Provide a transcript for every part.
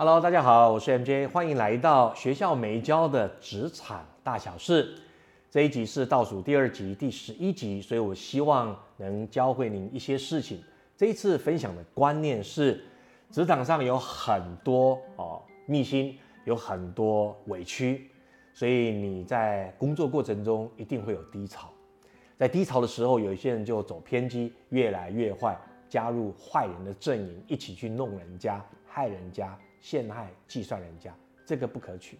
Hello，大家好，我是 MJ，欢迎来到学校没教的职场大小事。这一集是倒数第二集，第十一集，所以我希望能教会您一些事情。这一次分享的观念是，职场上有很多哦秘辛，有很多委屈，所以你在工作过程中一定会有低潮。在低潮的时候，有一些人就走偏激，越来越坏，加入坏人的阵营，一起去弄人家、害人家。陷害、计算人家，这个不可取。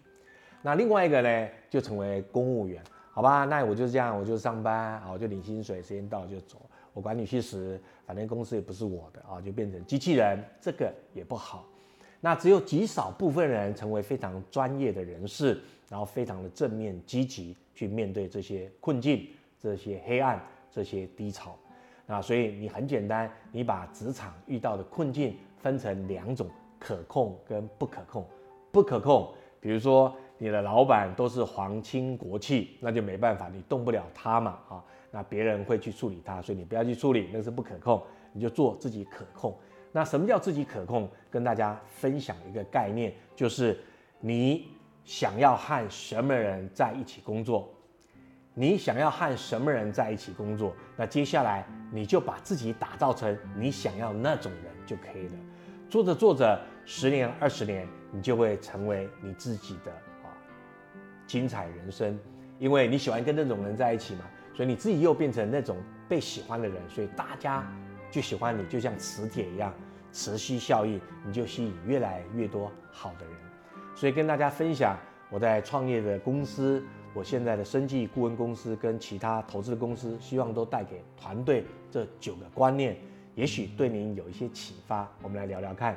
那另外一个呢，就成为公务员，好吧？那我就这样，我就上班啊，我就领薪水，时间到就走，我管你去死，反正公司也不是我的啊，就变成机器人，这个也不好。那只有极少部分人成为非常专业的人士，然后非常的正面积极去面对这些困境、这些黑暗、这些低潮。那所以你很简单，你把职场遇到的困境分成两种。可控跟不可控，不可控，比如说你的老板都是皇亲国戚，那就没办法，你动不了他嘛啊，那别人会去处理他，所以你不要去处理，那是不可控，你就做自己可控。那什么叫自己可控？跟大家分享一个概念，就是你想要和什么人在一起工作，你想要和什么人在一起工作，那接下来你就把自己打造成你想要那种人就可以了。做着做着，十年、二十年，你就会成为你自己的啊精彩人生，因为你喜欢跟那种人在一起嘛，所以你自己又变成那种被喜欢的人，所以大家就喜欢你，就像磁铁一样，磁吸效应，你就吸引越来越多好的人。所以跟大家分享我在创业的公司，我现在的生计顾问公司跟其他投资公司，希望都带给团队这九个观念。也许对您有一些启发，我们来聊聊看。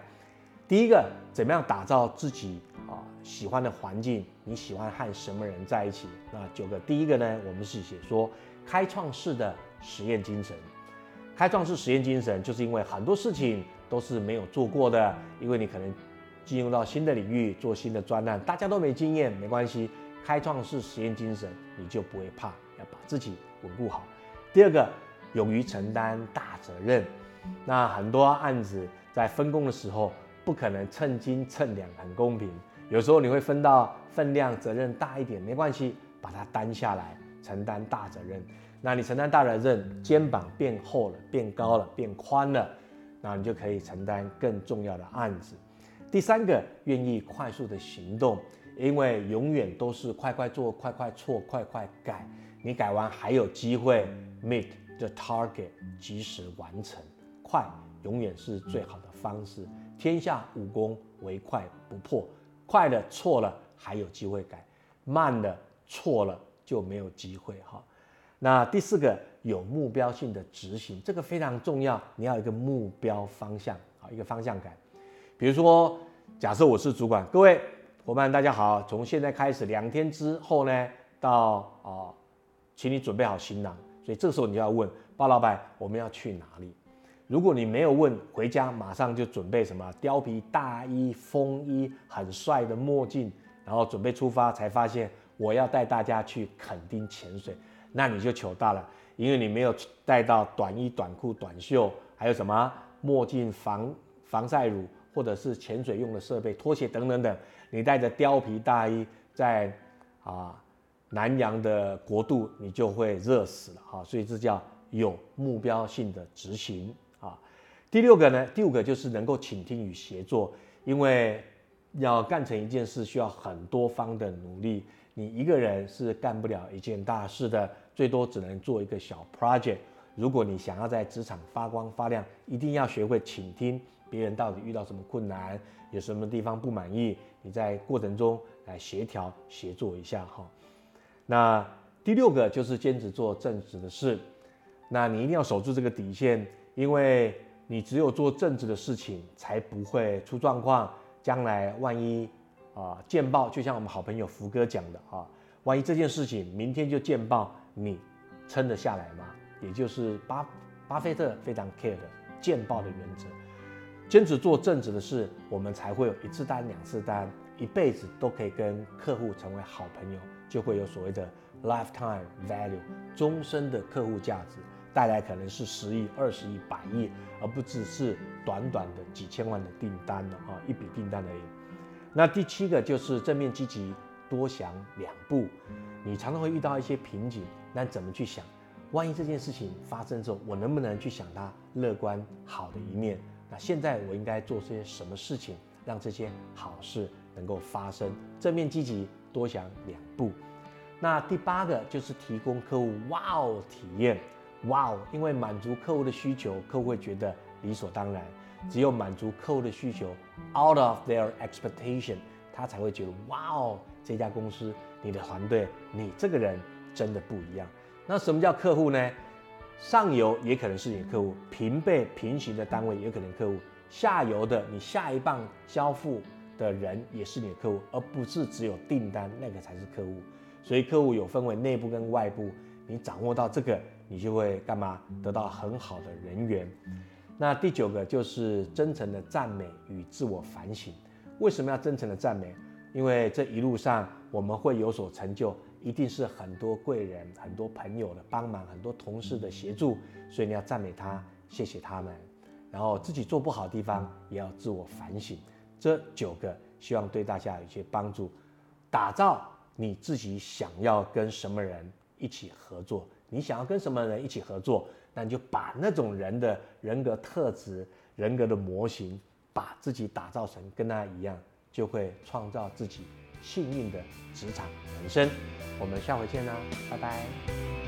第一个，怎么样打造自己啊喜欢的环境？你喜欢和什么人在一起？那九个，第一个呢，我们是写说开创式的实验精神。开创式实验精神，就是因为很多事情都是没有做过的，因为你可能进入到新的领域做新的专案，大家都没经验，没关系。开创式实验精神，你就不会怕，要把自己稳固好。第二个，勇于承担大责任。那很多案子在分工的时候，不可能称斤称两很公平。有时候你会分到分量责任大一点，没关系，把它担下来，承担大责任。那你承担大责任，肩膀变厚了，变高了，变宽了，那你就可以承担更重要的案子。第三个，愿意快速的行动，因为永远都是快快做，快快错，快快改。你改完还有机会 meet the target，及时完成。快永远是最好的方式。天下武功唯快不破，快的错了还有机会改，慢的错了就没有机会哈。那第四个有目标性的执行，这个非常重要。你要一个目标方向啊，一个方向感。比如说，假设我是主管，各位伙伴大家好，从现在开始两天之后呢，到啊，请你准备好行囊。所以这时候你就要问包老板，我们要去哪里？如果你没有问，回家马上就准备什么貂皮大衣、风衣、很帅的墨镜，然后准备出发，才发现我要带大家去垦丁潜水，那你就糗大了，因为你没有带到短衣、短裤、短袖，还有什么墨镜、防防晒乳，或者是潜水用的设备、拖鞋等等等，你带着貂皮大衣在啊南洋的国度，你就会热死了哈，所以这叫有目标性的执行。第六个呢，第五个就是能够倾听与协作，因为要干成一件事需要很多方的努力，你一个人是干不了一件大事的，最多只能做一个小 project。如果你想要在职场发光发亮，一定要学会倾听别人到底遇到什么困难，有什么地方不满意，你在过程中来协调协作一下哈。那第六个就是坚持做正直的事，那你一定要守住这个底线，因为。你只有做正直的事情，才不会出状况。将来万一啊见报，就像我们好朋友福哥讲的啊，万一这件事情明天就见报，你撑得下来吗？也就是巴巴菲特非常 care 的见报的原则，坚持做正直的事，我们才会有一次单、两次单，一辈子都可以跟客户成为好朋友，就会有所谓的 lifetime value，终身的客户价值。带来可能是十亿、二十亿、百亿，而不只是短短的几千万的订单了啊，一笔订单而已。那第七个就是正面积极，多想两步。你常常会遇到一些瓶颈，那怎么去想？万一这件事情发生之后，我能不能去想它乐观好的一面？那现在我应该做些什么事情，让这些好事能够发生？正面积极，多想两步。那第八个就是提供客户哇哦体验，哇哦，因为满足客户的需求，客户会觉得理所当然。只有满足客户的需求，out of their expectation，他才会觉得哇哦，这家公司，你的团队，你这个人真的不一样。那什么叫客户呢？上游也可能是你的客户，平辈平行的单位也可能客户，下游的你下一棒交付的人也是你的客户，而不是只有订单那个才是客户。所以客户有分为内部跟外部，你掌握到这个，你就会干嘛？得到很好的人缘。那第九个就是真诚的赞美与自我反省。为什么要真诚的赞美？因为这一路上我们会有所成就，一定是很多贵人、很多朋友的帮忙，很多同事的协助，所以你要赞美他，谢谢他们。然后自己做不好的地方也要自我反省。这九个希望对大家有一些帮助，打造你自己想要跟什么人一起合作，你想要跟什么人一起合作。那你就把那种人的人格特质、人格的模型，把自己打造成跟他一样，就会创造自己幸运的职场人生。我们下回见啦，拜拜。